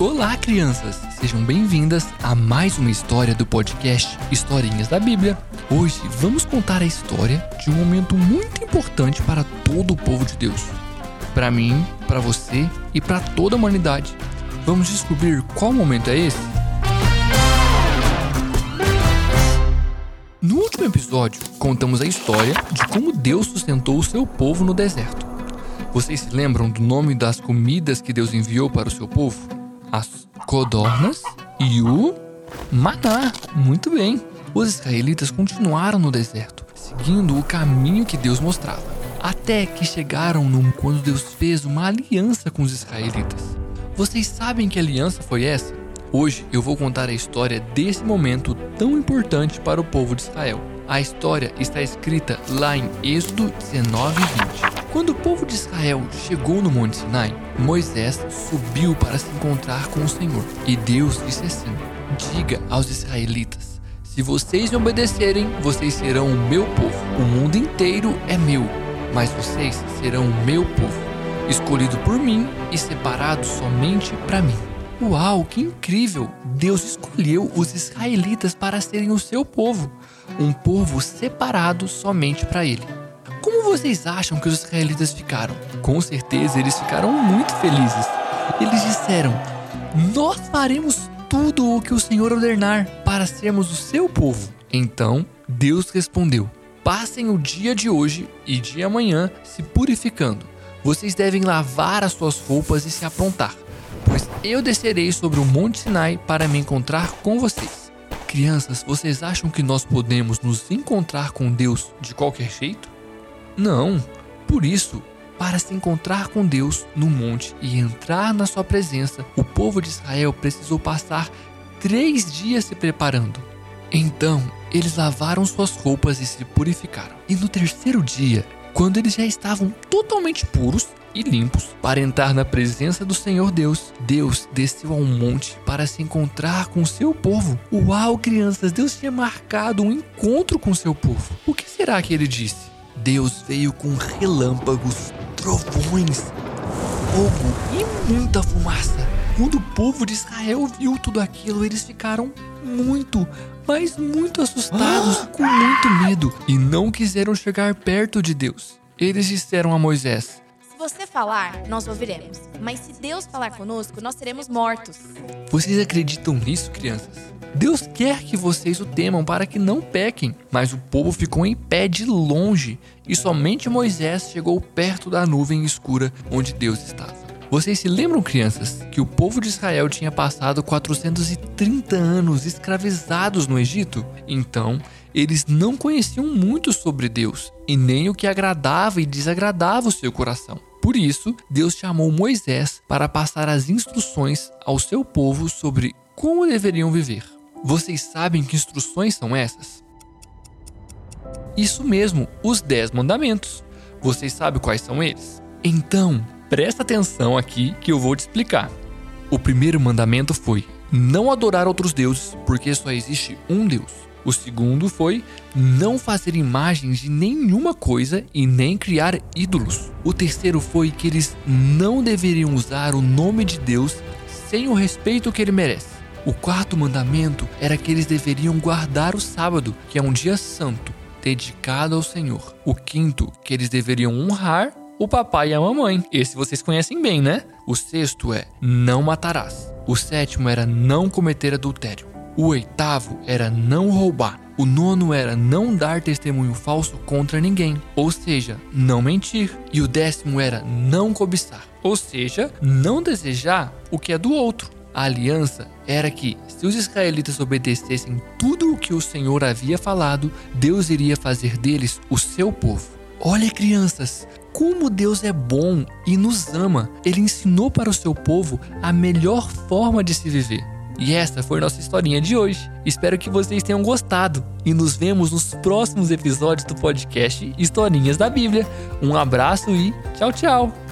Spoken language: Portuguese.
Olá, crianças! Sejam bem-vindas a mais uma história do podcast Historinhas da Bíblia. Hoje vamos contar a história de um momento muito importante para todo o povo de Deus. Para mim, para você e para toda a humanidade. Vamos descobrir qual momento é esse? No último episódio, contamos a história de como Deus sustentou o seu povo no deserto. Vocês se lembram do nome das comidas que Deus enviou para o seu povo? As codornas e o maná. Muito bem. Os israelitas continuaram no deserto, seguindo o caminho que Deus mostrava, até que chegaram no quando Deus fez uma aliança com os israelitas. Vocês sabem que aliança foi essa? Hoje eu vou contar a história desse momento tão importante para o povo de Israel. A história está escrita lá em Êxodo 19 e 20. Quando o povo de Israel chegou no Monte Sinai, Moisés subiu para se encontrar com o Senhor. E Deus disse assim: Diga aos israelitas: Se vocês me obedecerem, vocês serão o meu povo. O mundo inteiro é meu, mas vocês serão o meu povo, escolhido por mim e separado somente para mim. Uau, que incrível! Deus escolheu os israelitas para serem o seu povo, um povo separado somente para ele. Como vocês acham que os israelitas ficaram? Com certeza eles ficaram muito felizes. Eles disseram: Nós faremos tudo o que o Senhor ordenar para sermos o seu povo. Então Deus respondeu: Passem o dia de hoje e de amanhã se purificando. Vocês devem lavar as suas roupas e se aprontar, pois eu descerei sobre o Monte Sinai para me encontrar com vocês. Crianças, vocês acham que nós podemos nos encontrar com Deus de qualquer jeito? Não. Por isso, para se encontrar com Deus no monte e entrar na sua presença, o povo de Israel precisou passar três dias se preparando. Então, eles lavaram suas roupas e se purificaram. E no terceiro dia, quando eles já estavam totalmente puros e limpos para entrar na presença do Senhor Deus, Deus desceu ao monte para se encontrar com seu povo. Uau, crianças, Deus tinha marcado um encontro com seu povo. O que será que ele disse? Deus veio com relâmpagos, trovões, fogo e muita fumaça. Quando o povo de Israel viu tudo aquilo, eles ficaram muito, mas muito assustados, com muito medo, e não quiseram chegar perto de Deus. Eles disseram a Moisés: Se você falar, nós ouviremos, mas se Deus falar conosco, nós seremos mortos. Vocês acreditam nisso, crianças? Deus quer que vocês o temam para que não pequem, mas o povo ficou em pé de longe e somente Moisés chegou perto da nuvem escura onde Deus estava. Vocês se lembram, crianças, que o povo de Israel tinha passado 430 anos escravizados no Egito? Então, eles não conheciam muito sobre Deus e nem o que agradava e desagradava o seu coração. Por isso, Deus chamou Moisés para passar as instruções ao seu povo sobre como deveriam viver. Vocês sabem que instruções são essas? Isso mesmo, os Dez Mandamentos. Vocês sabem quais são eles? Então, presta atenção aqui que eu vou te explicar. O primeiro mandamento foi: não adorar outros deuses, porque só existe um Deus. O segundo foi não fazer imagens de nenhuma coisa e nem criar ídolos. O terceiro foi que eles não deveriam usar o nome de Deus sem o respeito que ele merece. O quarto mandamento era que eles deveriam guardar o sábado, que é um dia santo, dedicado ao Senhor. O quinto, que eles deveriam honrar o papai e a mamãe. Esse vocês conhecem bem, né? O sexto é não matarás. O sétimo era não cometer adultério. O oitavo era não roubar. O nono era não dar testemunho falso contra ninguém, ou seja, não mentir. E o décimo era não cobiçar, ou seja, não desejar o que é do outro. A aliança era que, se os israelitas obedecessem tudo o que o Senhor havia falado, Deus iria fazer deles o seu povo. Olha, crianças, como Deus é bom e nos ama. Ele ensinou para o seu povo a melhor forma de se viver. E essa foi nossa historinha de hoje. Espero que vocês tenham gostado e nos vemos nos próximos episódios do podcast Historinhas da Bíblia. Um abraço e tchau, tchau!